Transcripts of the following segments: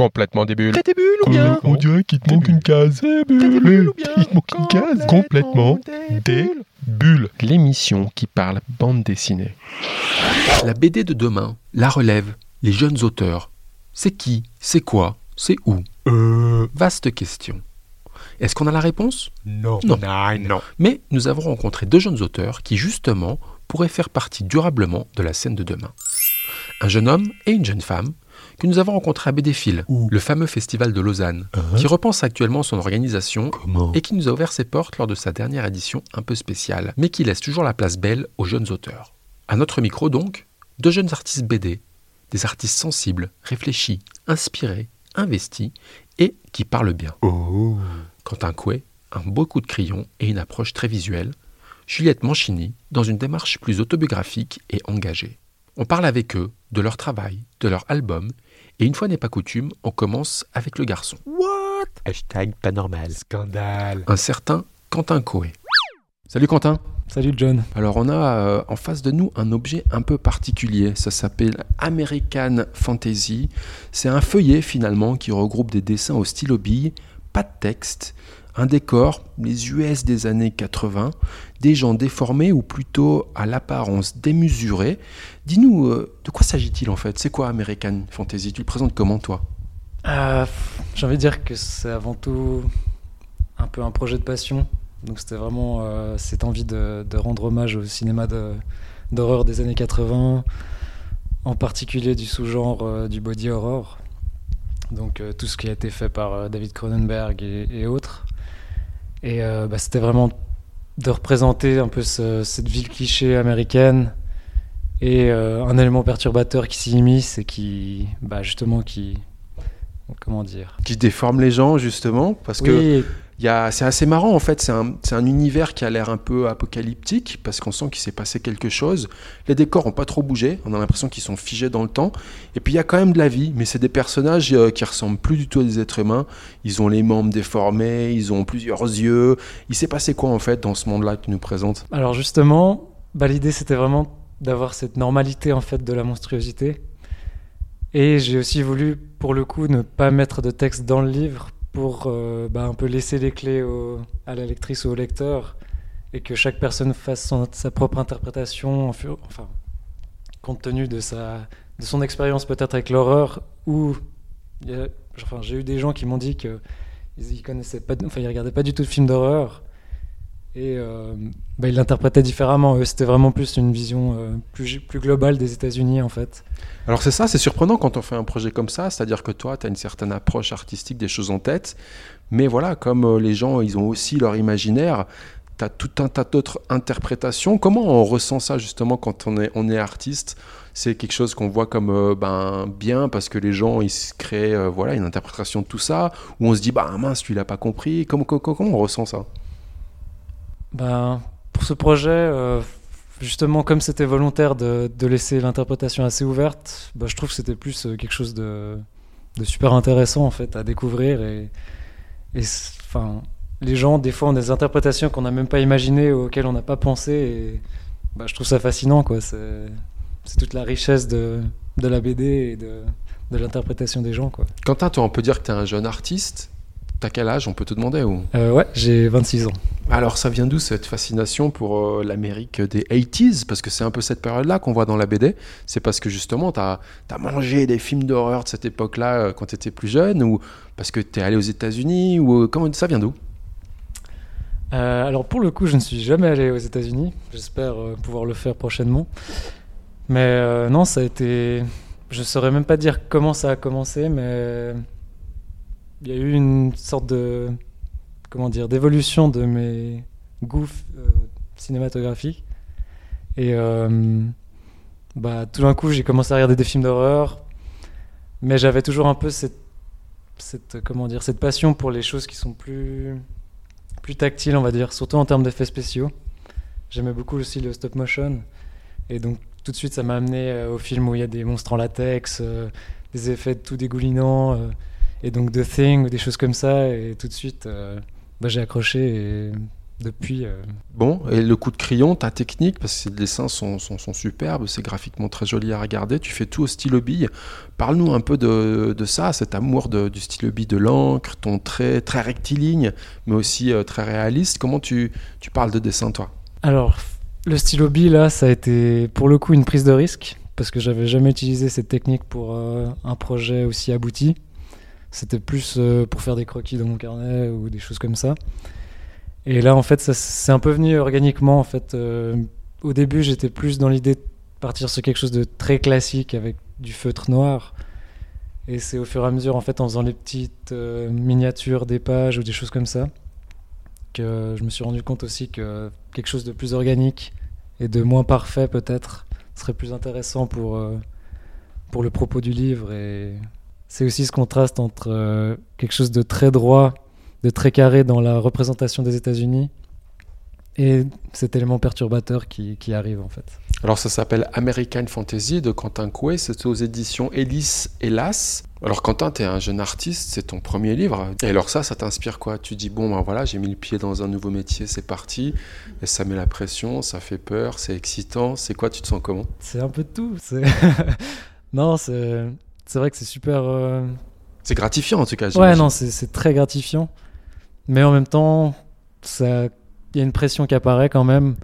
Complètement des bulles. T'as des bulles ou bien On dirait qu'il te manque une case. T'as des bulles ou bien Il te manque une case. Complètement des bulles. L'émission qui parle bande dessinée. La BD de demain, la relève, les jeunes auteurs. C'est qui C'est quoi C'est où? Euh. Vaste question. Est-ce qu'on a la réponse? Non. Non. non. Mais nous avons rencontré deux jeunes auteurs qui, justement, pourraient faire partie durablement de la scène de demain. Un jeune homme et une jeune femme que nous avons rencontrés à Où? le fameux festival de Lausanne, Hein? qui repense actuellement son organisation Comment? et qui nous a ouvert ses portes lors de sa dernière édition un peu spéciale, mais qui laisse toujours la place belle aux jeunes auteurs. À notre micro donc, deux jeunes artistes BD, des artistes sensibles, réfléchis, inspirés, investis et qui parlent bien. Oh. Quentin Coué, un beau coup de crayon et une approche très visuelle. Juliette Manchini, dans une démarche plus autobiographique et engagée. On parle avec eux de leur travail, de leur album, et une fois n'est pas coutume, on commence avec le garçon, What? Hashtag pas normal. Scandale. un certain Quentin Coué. Salut Quentin Salut John. Alors on a euh, en face de nous un objet un peu particulier, ça s'appelle American Fantasy. C'est un feuillet finalement qui regroupe des dessins au stylo bille, pas de texte, un décor, les US des années 80, des gens déformés ou plutôt à l'apparence démesurée. Dis-nous, euh, de quoi s'agit-il en fait? C'est quoi American Fantasy? Tu le présentes comment toi? Euh, J'ai envie de dire que c'est avant tout un peu un projet de passion. Donc c'était vraiment euh, cette envie de, rendre hommage au cinéma d'horreur des années 80, en particulier du sous-genre du body horror. Donc tout ce qui a été fait par David Cronenberg et autres. Et euh, bah, c'était vraiment de représenter un peu ce- cette ville cliché américaine et euh, un élément perturbateur qui s'y immisce et qui, bah, justement, qui, comment dire, Qui déforme les gens justement Parce que oui, a- C'est assez marrant en fait, c'est un, univers qui a l'air un peu apocalyptique parce qu'on sent qu'il s'est passé quelque chose. Les décors ont pas trop bougé, on a l'impression qu'ils sont figés dans le temps. Et puis il y a quand même de la vie, mais c'est des personnages euh, qui ressemblent plus du tout à des êtres humains. Ils ont les membres déformés, ils ont plusieurs yeux. Il s'est passé quoi en fait dans ce monde-là que tu nous présentes? Alors justement, bah, l'idée c'était vraiment d'avoir cette normalité en fait de la monstruosité. Et j'ai aussi voulu, pour le coup, ne pas mettre de texte dans le livre pour euh, bah, un peu laisser les clés à la lectrice ou au lecteur et que chaque personne fasse sa propre interprétation, enfin, compte tenu de, sa, de son expérience peut-être avec l'horreur y a- enfin, j'ai eu des gens qui m'ont dit que ils, ils connaissaient pas, enfin, regardaient pas du tout de films d'horreur et euh, bah, ils l'interprétaient différemment. C'était vraiment plus une vision euh, plus, plus globale des États-Unis en fait. Alors c'est ça, c'est surprenant quand on fait un projet comme ça, c'est-à-dire que toi, tu as une certaine approche artistique des choses en tête, mais voilà, comme euh, les gens, ils ont aussi leur imaginaire, tu as tout un tas d'autres interprétations. Comment on ressent ça justement quand on est, on est artiste? C'est quelque chose qu'on voit comme euh, ben, bien parce que les gens, ils se créent voilà, une interprétation de tout ça, ou on se dit, bah mince, tu l'as pas compris. Comment, comment, comment on ressent ça? Ben, pour ce projet, euh, justement, comme c'était volontaire de, laisser l'interprétation assez ouverte, bah, je trouve que c'était plus euh, quelque chose de, super intéressant en fait à découvrir et, enfin, les gens des fois ont des interprétations qu'on n'a même pas imaginées auxquelles on n'a pas pensé et bah, je trouve ça fascinant quoi. C'est toute la richesse de, la BD et de, l'interprétation des gens quoi. Quentin, on peut dire que tu es un jeune artiste. T'as quel âge On peut te demander ou? Euh, ouais, j'ai 26 ans. Alors ça vient d'où cette fascination pour euh, l'Amérique des 80s Parce que c'est un peu cette période-là qu'on voit dans la BD. C'est parce que justement, tu as, mangé des films d'horreur de cette époque-là euh, quand tu étais plus jeune Ou parce que tu es allé aux États-Unis Ou comment ça vient d'où? Alors pour le coup, je ne suis jamais allé aux États-Unis. J'espère pouvoir le faire prochainement. Mais non, ça a été. Je saurais même pas dire comment ça a commencé, mais il y a eu une sorte de comment dire d'évolution de mes goûts euh, cinématographiques. Et euh, bah tout d'un coup, j'ai commencé à regarder des films d'horreur, mais j'avais toujours un peu cette comment dire cette passion pour les choses qui sont plus plus tactile, on va dire, surtout en termes d'effets spéciaux. J'aimais beaucoup aussi le stop motion. Et donc, tout de suite, ça m'a amené euh, au film où il y a des monstres en latex, des effets tout dégoulinants, et donc The Thing, ou des choses comme ça. Et tout de suite, euh, bah, j'ai accroché et depuis. euh, Bon, et le coup de crayon, ta technique, parce que ces dessins sont, sont, sont superbes, c'est graphiquement très joli à regarder, tu fais tout au stylo bille. Parle-nous un peu de, de ça, cet amour de- du stylo bille, de l'encre, ton trait très rectiligne, mais aussi euh, très réaliste. Comment tu, tu parles de dessin, toi? Alors, le stylo bille, là, ça a été pour le coup une prise de risque, parce que j'avais jamais utilisé cette technique pour euh, un projet aussi abouti. C'était plus euh, pour faire des croquis dans mon carnet ou des choses comme ça. Et là, en fait, c'est un peu venu organiquement. En fait, Euh, au début, j'étais plus dans l'idée de partir sur quelque chose de très classique avec du feutre noir. Et c'est au fur et à mesure, en fait, en faisant les petites euh, miniatures des pages ou des choses comme ça, que je me suis rendu compte aussi que quelque chose de plus organique et de moins parfait peut-être serait plus intéressant pour, pour le propos du livre. C'est aussi ce contraste entre euh, quelque chose de très droit, de très carré dans la représentation des États-Unis et cet élément perturbateur qui, qui arrive en fait. Alors ça s'appelle American Fantasy de Quentin Coué, c'est aux éditions Hélice Hélas. Alors Quentin, tu es un jeune artiste, c'est ton premier livre. Et alors ça, ça t'inspire quoi? Tu dis, bon ben voilà, j'ai mis le pied dans un nouveau métier, c'est parti. Et ça met la pression, ça fait peur, c'est excitant. C'est quoi, tu te sens comment? C'est un peu de tout. non, c'est c'est vrai que c'est super. euh, C'est gratifiant en tout cas. Ouais, non, c'est très gratifiant. Mais en même temps, il y a une pression qui apparaît quand même.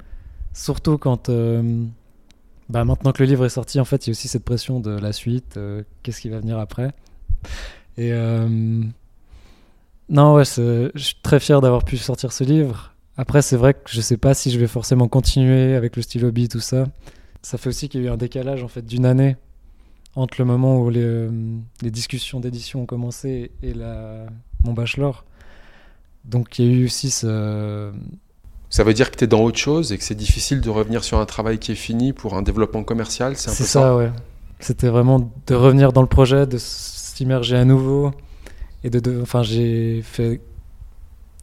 Surtout quand. euh, bah, maintenant que le livre est sorti, en fait, il y a aussi cette pression de la suite. euh, Qu'est-ce qui va venir après Et. non, ouais, je suis très fier d'avoir pu sortir ce livre. Après, c'est vrai que je sais pas si je vais forcément continuer avec le stylo bille, tout ça. Ça fait aussi qu'il y a eu un décalage en fait d'une année entre le moment où les, euh, les discussions d'édition ont commencé et la, mon bachelor. Donc il y a eu aussi ce... Ça veut dire que tu es dans autre chose et que c'est difficile de revenir sur un travail qui est fini pour un développement commercial, c'est un peu ça, ça, ouais. C'était vraiment de revenir dans le projet, de s'immerger à nouveau. Et de, de- enfin, j'ai fait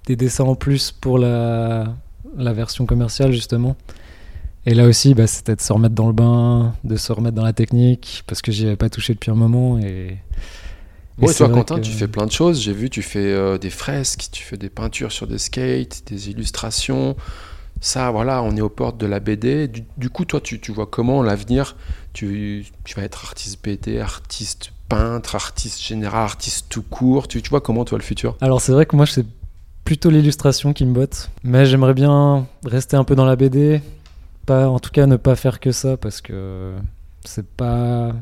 des dessins en plus pour la, la version commerciale, justement. Et là aussi, bah, c'était de se remettre dans le bain, de se remettre dans la technique, parce que j'y avais pas touché depuis un moment. Et, Bon, et c'est toi, Quentin, que- tu fais plein de choses. J'ai vu, tu fais euh, des fresques, tu fais des peintures sur des skates, des illustrations. Ça, voilà, on est aux portes de la BD. Du, du coup, toi, tu, tu vois comment l'avenir tu, tu vas être artiste BD, artiste peintre, artiste général, artiste tout court. Tu, tu vois comment, toi, le futur? Alors c'est vrai que moi c'est plutôt l'illustration qui me botte, mais j'aimerais bien rester un peu dans la BD, pas en tout cas ne pas faire que ça parce que c'est pas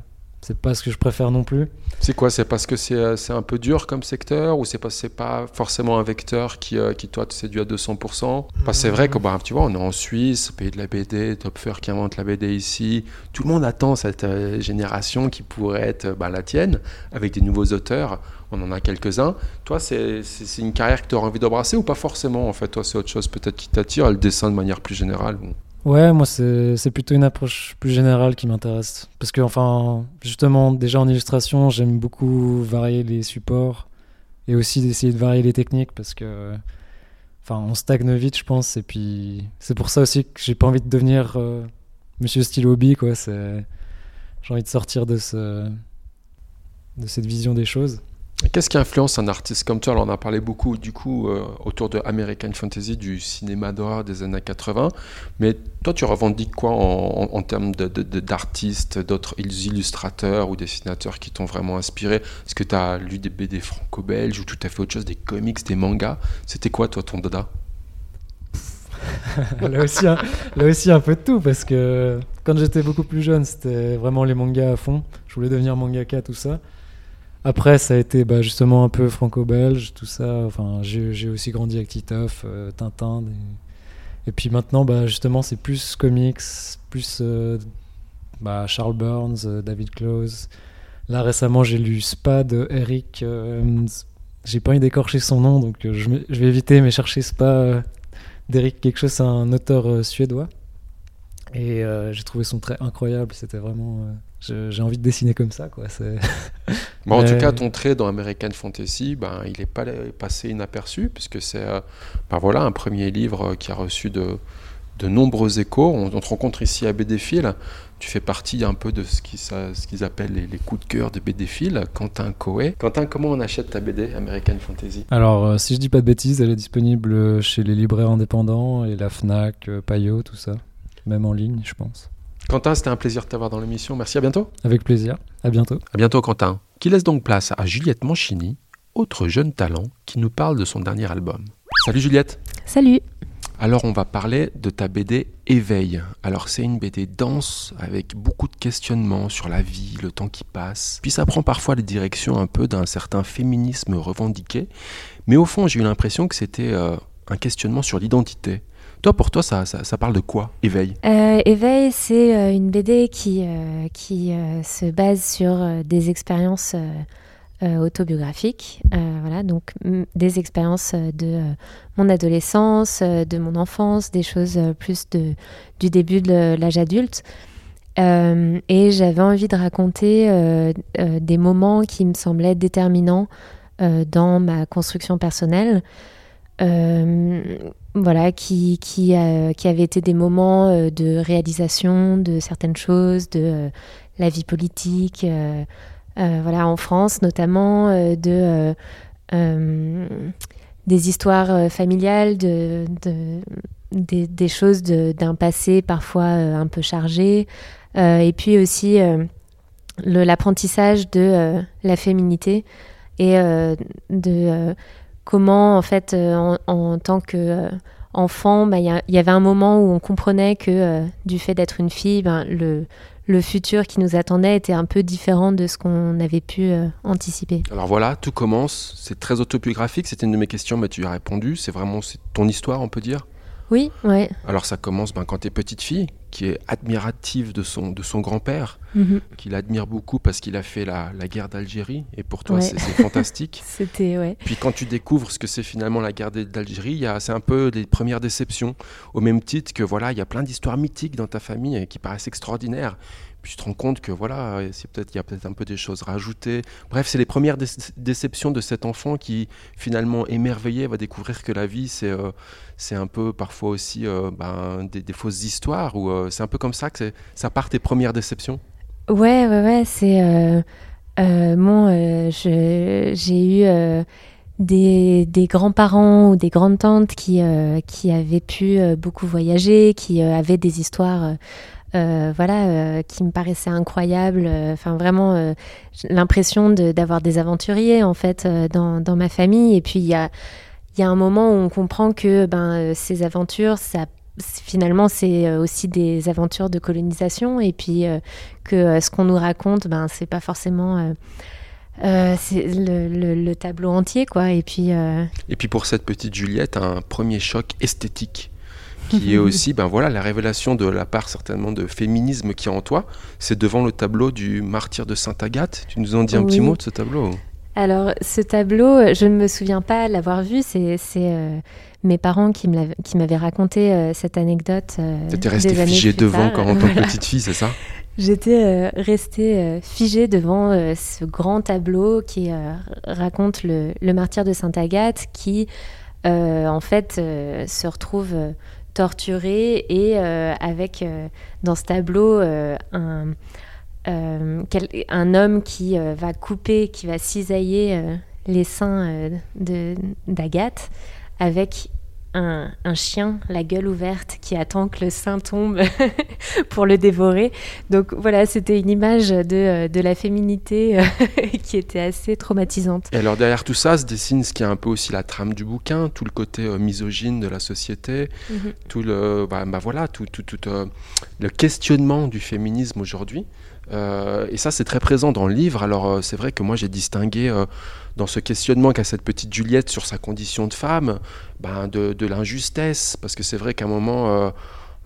c'est pas ce que je préfère non plus. C'est quoi? C'est parce que c'est euh, c'est un peu dur comme secteur ou c'est parce que c'est pas forcément un vecteur qui, euh, qui toi, te séduit à 200% Parce que c'est vrai que, bah, tu vois, on est en Suisse, pays de la BD, Topfer qui invente la BD ici. Tout le monde attend cette euh, génération qui pourrait être bah, la tienne, avec des nouveaux auteurs. On en a quelques-uns. Toi, c'est c'est- c'est une carrière que tu auras envie d'embrasser ou pas forcément En fait, toi, c'est autre chose peut-être qui t'attire, le dessin de manière plus générale. Ouais, moi c'est plutôt une approche plus générale qui m'intéresse parce que enfin justement déjà en illustration j'aime beaucoup varier les supports et aussi d'essayer de varier les techniques parce que enfin on stagne vite je pense et puis c'est pour ça aussi que j'ai pas envie de devenir euh, Monsieur Stylo Bee quoi j'ai envie de sortir de ce de cette vision des choses. Qu'est-ce qui influence un artiste comme toi? Alors, on a parlé beaucoup du coup euh, autour de American Fantasy, du cinéma d'horreur des années 80. Mais toi, tu revendiques quoi en, termes d'artistes, d'autres illustrateurs ou dessinateurs qui t'ont vraiment inspiré? Est-ce que tu as lu des BD franco-belges ou tout à fait autre chose, des comics, des mangas? C'était quoi toi ton dada? Là, aussi, un, là aussi un peu de tout parce que quand j'étais beaucoup plus jeune c'était vraiment les mangas à fond. Je voulais devenir mangaka tout ça après ça a été bah, justement un peu franco-belge tout ça enfin j'ai aussi grandi avec Titeuf euh, Tintin et puis maintenant bah, justement c'est plus comics plus euh, bah, Charles Burns euh, David Close là récemment j'ai lu Spa de Eric j'ai pas envie d'écorcher son nom donc je, je vais éviter mais chercher Spa d'Eric quelque chose, c'est un auteur suédois. Et j'ai trouvé son trait incroyable. C'était vraiment. Euh, j'ai envie de dessiner comme ça, quoi. Bon, En tout cas, ton trait dans American Fantasy, ben, il n'est pas passé inaperçu, puisque c'est euh, ben, voilà, un premier livre euh, qui a reçu de, de nombreux échos. On, on te rencontre ici à BD Fil. Tu fais partie un peu de ce qu'ils ce qu'ils appellent les, les coups de cœur de BD Quentin Coé. Quentin, comment on achète ta BD American Fantasy? Alors, euh, si je dis pas de bêtises, elle est disponible chez les libraires indépendants et la Fnac, euh, Payot, tout ça. Même en ligne, je pense. Quentin, c'était un plaisir de t'avoir dans l'émission. Merci, à bientôt. Avec plaisir. À bientôt. À bientôt, Quentin. Qui laisse donc place à Juliette Manchini, autre jeune talent qui nous parle de son dernier album. Salut Juliette. Salut. Alors on va parler de ta BD Éveil. Alors c'est une BD dense avec beaucoup de questionnements sur la vie, le temps qui passe. Puis ça prend parfois les directions un peu d'un certain féminisme revendiqué. Mais au fond j'ai eu l'impression que c'était euh, un questionnement sur l'identité. Toi, pour toi, ça, ça, parle de quoi, Éveil? Euh, Éveil, c'est euh, une BD qui, euh, qui se base sur des expériences autobiographiques. Voilà, donc des expériences de mon adolescence, de mon enfance, des choses plus de, du début de l'âge adulte. Et j'avais envie de raconter des moments qui me semblaient déterminants dans ma construction personnelle. Euh, voilà, qui, qui, qui avaient été des moments euh, de réalisation de certaines choses, de euh, la vie politique, voilà, en France notamment, de, des histoires familiales, de, de- des, choses d'un passé parfois un peu chargé, et puis aussi l'apprentissage de la féminité et de comment en fait euh, en, tant que euh, enfant, bah, il y, avait un moment où on comprenait que euh, du fait d'être une fille, ben, le, futur qui nous attendait était un peu différent de ce qu'on avait pu anticiper. Alors voilà, tout commence. C'est très autobiographique. C'était une de mes questions, mais tu y as répondu. C'est vraiment ton histoire, on peut dire? Oui, ouais. Alors ça commence ben, quand tu es petite fille, qui est admirative de son, de son grand-père, Mhm. qui l'admire beaucoup parce qu'il a fait la, la guerre d'Algérie. Et pour toi, Ouais. c'est fantastique. C'était, ouais. Puis quand tu découvres ce que c'est finalement la guerre d'Algérie, il y a- c'est un peu les premières déceptions. Au même titre que voilà, il y a plein d'histoires mythiques dans ta famille qui paraissent extraordinaires. Puis tu te rends compte que voilà, c'est peut-être il y a peut-être un peu des choses rajoutées. Bref, c'est les premières dé- déceptions de cet enfant qui finalement émerveillé va découvrir que la vie c'est euh, c'est un peu parfois aussi euh, ben, des, des fausses histoires ou euh, c'est un peu comme ça que ça part tes premières déceptions? Ouais, ouais, ouais, c'est... Bon, j'ai eu des, des grands-parents ou des grandes-tantes qui, qui avaient pu beaucoup voyager, qui avaient des histoires... euh, voilà, euh, qui me paraissaient incroyables. euh, Enfin, vraiment, l'impression d'avoir des aventuriers, en fait, dans, ma famille. Et puis, il y a, y a un moment où on comprend que ben, ces aventures, ça, finalement, c'est aussi des aventures de colonisation. Et puis, que ce qu'on nous raconte, ben, c'est pas forcément le, le- le tableau entier, quoi. Et puis, Et puis pour cette petite Juliette, un premier choc esthétique qui est aussi ben voilà la révélation de la part certainement de féminisme qui est en toi, c'est devant le tableau du martyr de Sainte Agathe. Tu nous en dis un petit mot de ce tableau alors, ce tableau, je ne me souviens pas l'avoir vu. C'est euh, mes parents qui m'avaient raconté euh, cette anecdote. euh, Tu étais restée figée devant tard. quand en tant que petite fille, c'est ça J'étais euh, restée figée devant ce grand tableau qui raconte le, le martyr de Sainte Agathe qui, en fait, se retrouve torturé et euh, avec euh, dans ce tableau euh, un, un homme qui va couper, qui va cisailler les seins d'Agathe avec un, un chien, la gueule ouverte, qui attend que le sein tombe pour le dévorer. Donc voilà, c'était une image de, euh, de la féminité euh, qui était assez traumatisante. Et alors derrière tout ça se dessine ce qui est un peu aussi la trame du bouquin, tout le côté euh, misogyne de la société, tout le bah, bah voilà tout, tout, tout, euh, le questionnement du féminisme aujourd'hui. Euh, et ça c'est très présent dans le livre. Alors euh, c'est vrai que moi j'ai distingué euh, dans ce questionnement qu'a cette petite Juliette sur sa condition de femme, ben, de, de l'injustesse, parce que c'est vrai qu'à un moment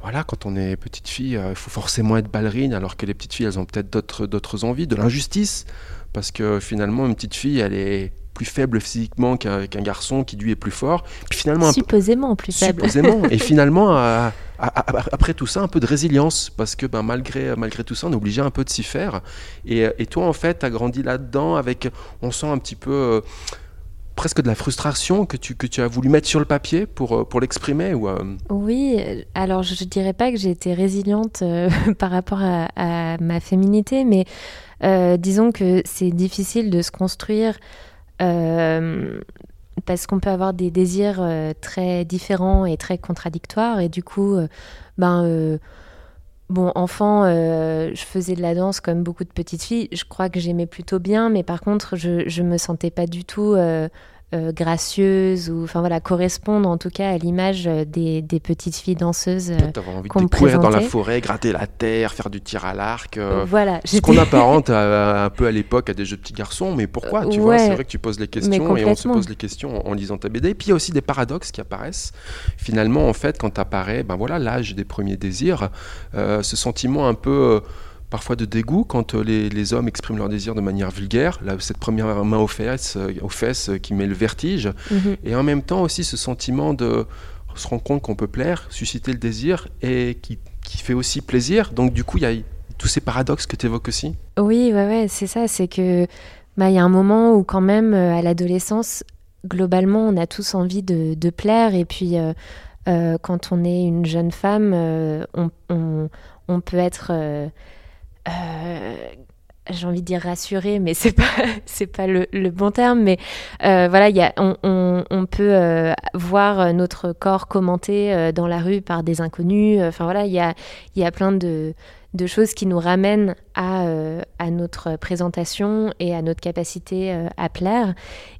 voilà, quand on est petite fille, il faut forcément être ballerine, alors que les petites filles, elles ont peut-être d'autres, d'autres envies, de l'injustice, parce que finalement, une petite fille, elle est plus faible physiquement qu'un, qu'un garçon qui lui est plus fort. Puis finalement, Supposément plus faible. supposément, et finalement, après tout ça, un peu de résilience, parce que ben, malgré, malgré tout ça, on est obligé un peu de s'y faire. Et, et toi, en fait, tu as grandi là-dedans, avec, on sent un petit peu... euh, presque de la frustration que tu, que tu as voulu mettre sur le papier pour, euh, pour l'exprimer ou, euh, Oui, euh, alors je ne dirais pas que j'ai été résiliente euh, par rapport à, ma féminité, mais euh, disons que c'est difficile de se construire euh, parce qu'on peut avoir des désirs euh, très différents et très contradictoires, et du coup, euh, ben, euh, bon, enfant, je faisais de la danse comme beaucoup de petites filles. Je crois que j'aimais plutôt bien, mais par contre, je, je me sentais pas du tout euh, euh, gracieuse ou, enfin voilà, correspondre en tout cas à l'image euh, des, des petites filles danseuses. euh, envie de courir dans la forêt, gratter la terre, faire du tir à l'arc euh, voilà, Ce qu'on apparente à- un peu à l'époque à des jeux de petits garçons, mais pourquoi Tu vois, c'est vrai que tu poses les questions et on se pose les questions en, en lisant ta BD. Et puis il y a aussi des paradoxes qui apparaissent. Finalement, en fait, quand apparaît, ben voilà, l'âge des premiers désirs, euh, ce sentiment un peu parfois de dégoût quand euh, les, les hommes expriment leurs désirs de manière vulgaire. Là, cette première main aux fesses, euh, aux fesses euh, qui met le vertige, Mhm. et en même temps aussi ce sentiment de se rendre compte qu'on peut plaire, susciter le désir et qui, qui fait aussi plaisir. Donc du coup, il y a tous ces paradoxes que tu évoques aussi. Oui, ouais, ouais, c'est ça. C'est que bah, il y a un moment où quand même, à l'adolescence, globalement, on a tous envie de, de plaire. Et puis, euh, euh, quand on est une jeune femme, euh, on, on- on peut être, j'ai envie de dire rassurée, mais c'est pas, c'est pas le, bon terme. Mais euh, voilà, il y a, on, peut euh, voir notre corps commenté euh, dans la rue par des inconnus. Enfin voilà, il y a, il y a plein de choses qui nous ramènent à, euh, notre présentation et à notre capacité euh, à plaire.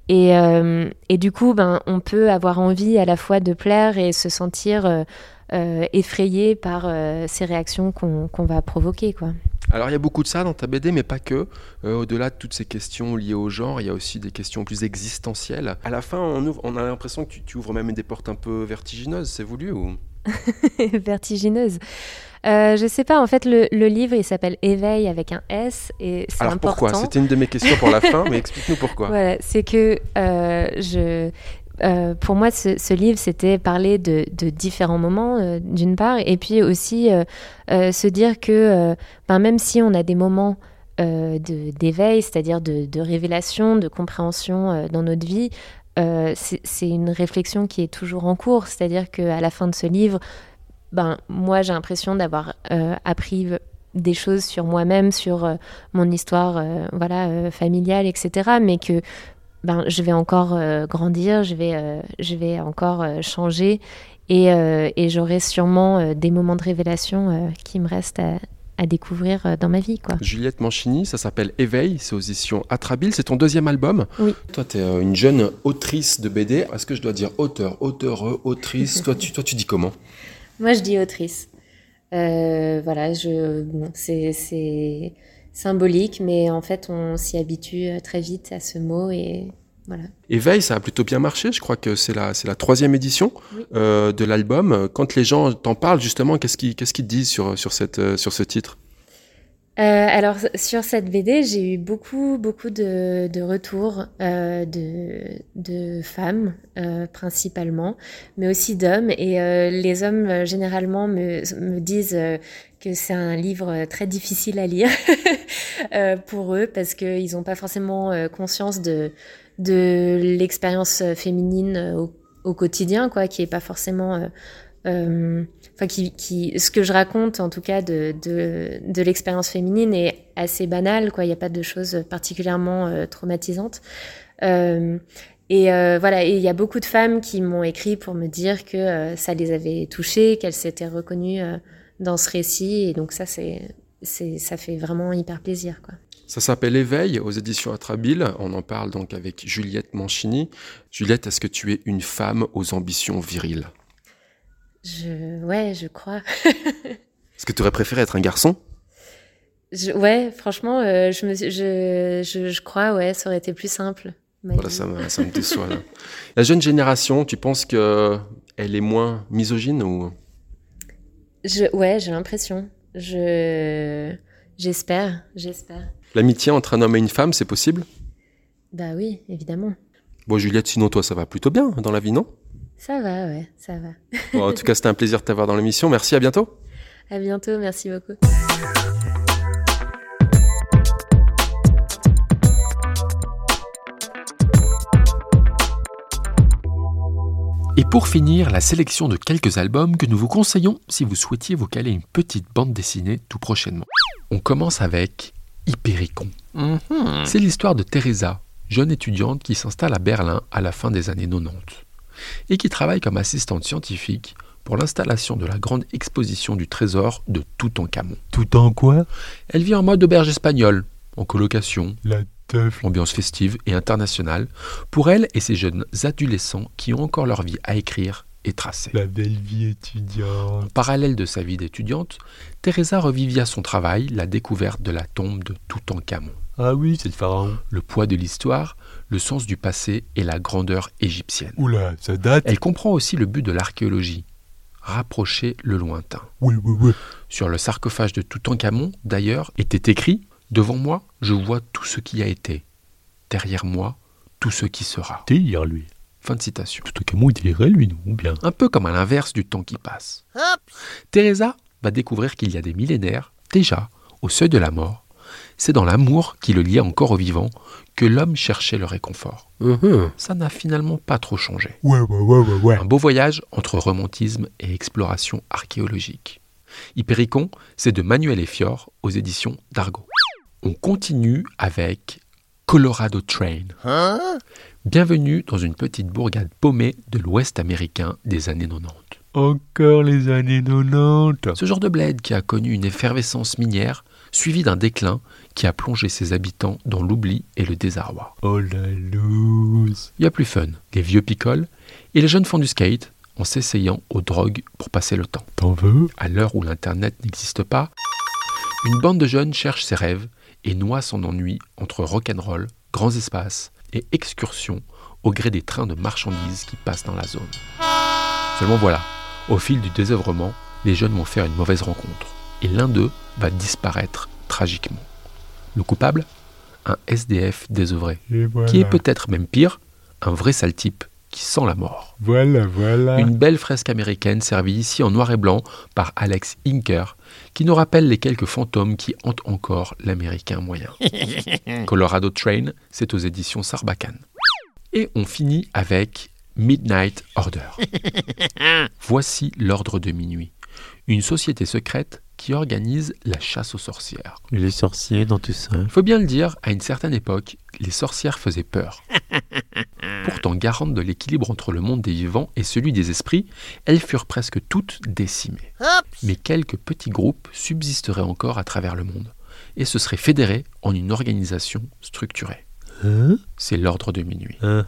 Et, euh, et du coup, ben, on peut avoir envie à la fois de plaire et se sentir euh, effrayé par euh, ces réactions qu'on va provoquer. Quoi. Alors il y a beaucoup de ça dans ta BD, mais pas que. Euh, Au-delà de toutes ces questions liées au genre, il y a aussi des questions plus existentielles. À la fin, on, ouvre- on a l'impression que tu, tu ouvres même des portes un peu vertigineuses. C'est voulu ou? Vertigineuse. Euh, je sais pas, en fait, le, le livre, il s'appelle Éveil avec un S et c'est Alors important. pourquoi C'était une de mes questions pour la fin, mais explique-nous pourquoi. Voilà, c'est que euh, je, euh, pour moi, ce, livre, c'était parler de, différents moments, euh, d'une part, et puis aussi euh, se dire que ben, même si on a des moments d'éveil, c'est-à-dire de, révélation, de compréhension dans notre vie, c'est une réflexion qui est toujours en cours. C'est-à-dire qu'à la fin de ce livre, ben, moi, j'ai l'impression d'avoir appris des choses sur moi-même, sur mon histoire familiale, etc. Mais que ben, je vais encore euh, grandir, je vais, euh, je vais encore euh, changer et, euh, et j'aurai sûrement euh, des moments de révélation euh, qui me restent à, à découvrir dans ma vie. Quoi. Juliette Manchini, ça s'appelle Éveil, c'est aux éditions Atrabile, c'est ton deuxième album. Oui. Toi, tu es une jeune autrice de BD. Est-ce que je dois dire auteur, auteureux, autrice? Toi tu, toi, tu dis comment? Moi, je dis autrice. Euh, voilà, je, bon, c'est, c'est symbolique, mais en fait, on s'y habitue euh, très vite à ce mot et voilà. Éveil, ça a plutôt bien marché. Je crois que c'est la, c'est la troisième édition Oui. euh, de l'album. Quand les gens t'en parlent, justement, qu'est-ce qu'ils, qu'est-ce qu'ils disent sur, sur, cette, euh, sur ce titre? Euh, alors sur cette BD, j'ai eu beaucoup beaucoup de, retours euh, de, femmes euh, principalement, mais aussi d'hommes. Et les hommes généralement me, disent que c'est un livre très difficile à lire pour eux parce qu'ils n'ont pas forcément conscience de de l'expérience féminine au, quotidien, quoi, qui est pas forcément enfin qui, qui, ce que je raconte en tout cas de, l'expérience féminine est assez banal. Il n'y a pas de choses particulièrement euh, traumatisantes. Euh, et euh, voilà, il y a beaucoup de femmes qui m'ont écrit pour me dire que euh, ça les avait touchées, qu'elles s'étaient reconnues euh, dans ce récit, et donc ça ça fait vraiment hyper plaisir. Ça s'appelle Éveil aux éditions Atrabile. On en parle donc avec Juliette Manchini. Juliette, est-ce que tu es une femme aux ambitions viriles? Je, ouais, je crois. Est-ce que tu aurais préféré être un garçon? Je, ouais, franchement, euh, je, me, je, je, je crois, ouais, ça aurait été plus simple. Voilà, ça me, ça me déçoit. là. La jeune génération, tu penses que elle est moins misogyne ou? Je, ouais, j'ai l'impression. Je, j'espère, j'espère. l'amitié entre un homme et une femme, c'est possible? Bah oui, évidemment. Bon, Juliette, sinon toi, ça va plutôt bien dans la vie, non? Ça va, ouais, ça va. Bon, En tout cas, c'était un plaisir de t'avoir dans l'émission. Merci, à bientôt. À bientôt, merci beaucoup. Et pour finir, la sélection de quelques albums que nous vous conseillons si vous souhaitiez vous caler une petite bande dessinée tout prochainement. On commence avec Hypericon. C'est l'histoire de Teresa, jeune étudiante qui s'installe à Berlin à la fin des années 90 et qui travaille comme assistante scientifique pour l'installation de la grande exposition du trésor de Toutankhamon. Tout en quoi Elle vit en mode auberge espagnole, en colocation, La teuf. ambiance festive et internationale, pour elle et ses jeunes adolescents qui ont encore leur vie à écrire et tracer. La belle vie étudiante. En parallèle de sa vie d'étudiante, Teresa revit via son travail la découverte de la tombe de Toutankhamon. Ah oui, c'est le pharaon. Le poids de l'histoire, le sens du passé et la grandeur égyptienne. Oula, ça date. Elle comprend aussi le but de l'archéologie, rapprocher le lointain. Oui, oui, oui. Sur le sarcophage de Toutankhamon, d'ailleurs, était écrit Devant moi, je vois tout ce qui a été. Derrière moi, tout ce qui sera. Délire, lui. Fin de citation. Tout au cas, il délirait, lui, non Bien? Un peu comme à l'inverse du temps qui passe. Teresa va découvrir qu'il y a des millénaires, déjà, au seuil de la mort, c'est dans l'amour qui le liait encore au vivant que l'homme cherchait le réconfort. Ça n'a finalement pas trop changé. Ouais, ouais, ouais. Un beau voyage entre romantisme et exploration archéologique. Hypericon, c'est de Manuel et Fior aux éditions d'Argo. On continue avec Colorado Train. Bienvenue dans une petite bourgade paumée de l'ouest américain des années 90. Encore les années 90. Ce genre de bled qui a connu une effervescence minière, suivie d'un déclin qui a plongé ses habitants dans l'oubli et le désarroi. Oh la loose. Il y a plus fun, les vieux picolent, et les jeunes font du skate en s'essayant aux drogues pour passer le temps. T'en veux? À l'heure où l'Internet n'existe pas, une bande de jeunes cherche ses rêves et noie son ennui entre rock'n'roll, grands espaces et excursions au gré des trains de marchandises qui passent dans la zone. Seulement voilà, au fil du désœuvrement, les jeunes vont faire une mauvaise rencontre et l'un d'eux va disparaître tragiquement. Le coupable Un SDF désœuvré, voilà. qui est peut-être même pire, un vrai sale type qui sent la mort. Voilà, voilà. Une belle fresque américaine servie ici en noir et blanc par Alex Inker, qui nous rappelle les quelques fantômes qui hantent encore l'américain moyen. Colorado Train, c'est aux éditions Sarbacane. Et on finit avec Midnight Order. Voici l'ordre de minuit, une société secrète qui organise la chasse aux sorcières. Les sorciers dans tout ça. Il faut bien le dire, à une certaine époque, les sorcières faisaient peur. Pourtant garantes de l'équilibre entre le monde des vivants et celui des esprits, elles furent presque toutes décimées. Mais quelques petits groupes subsisteraient encore à travers le monde et se seraient fédérés en une organisation structurée. Hein? C'est l'ordre de minuit. Ah.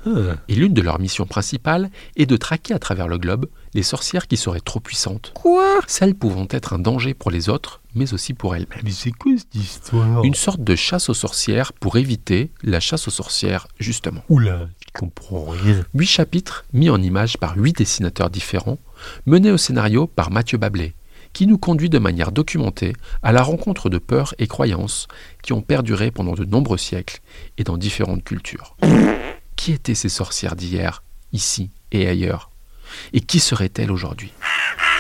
Et l'une de leurs missions principales est de traquer à travers le globe les sorcières qui seraient trop puissantes. Quoi? Celles pouvant être un danger pour les autres, mais aussi pour elles-mêmes. Mais c'est quoi cette histoire? Une sorte de chasse aux sorcières pour éviter la chasse aux sorcières, justement. Oula, je comprends rien. Huit chapitres mis en images par huit dessinateurs différents, menés au scénario par Mathieu Bablé, qui nous conduit de manière documentée à la rencontre de peurs et croyances qui ont perduré pendant de nombreux siècles et dans différentes cultures. Qui étaient ces sorcières d'hier, ici et ailleurs? Et qui seraient-elles aujourd'hui?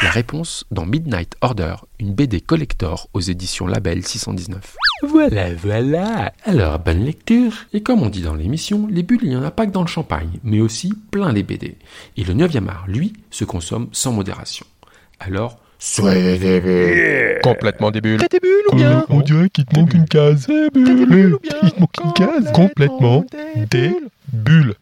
La réponse dans Midnight Order, une BD collector aux éditions Label 619. Voilà, voilà. Alors, bonne lecture. Et comme on dit dans l'émission, les bulles, il n'y en a pas que dans le champagne, mais aussi plein les BD. Et le 9e art, lui, se consomme sans modération. Alors, soyez des bulles Complètement des bulles. T'es des bulles ou bien on dirait qu'il te manque une case. T'es des bulles ou bien Il te manque une case. Complètement des bulles.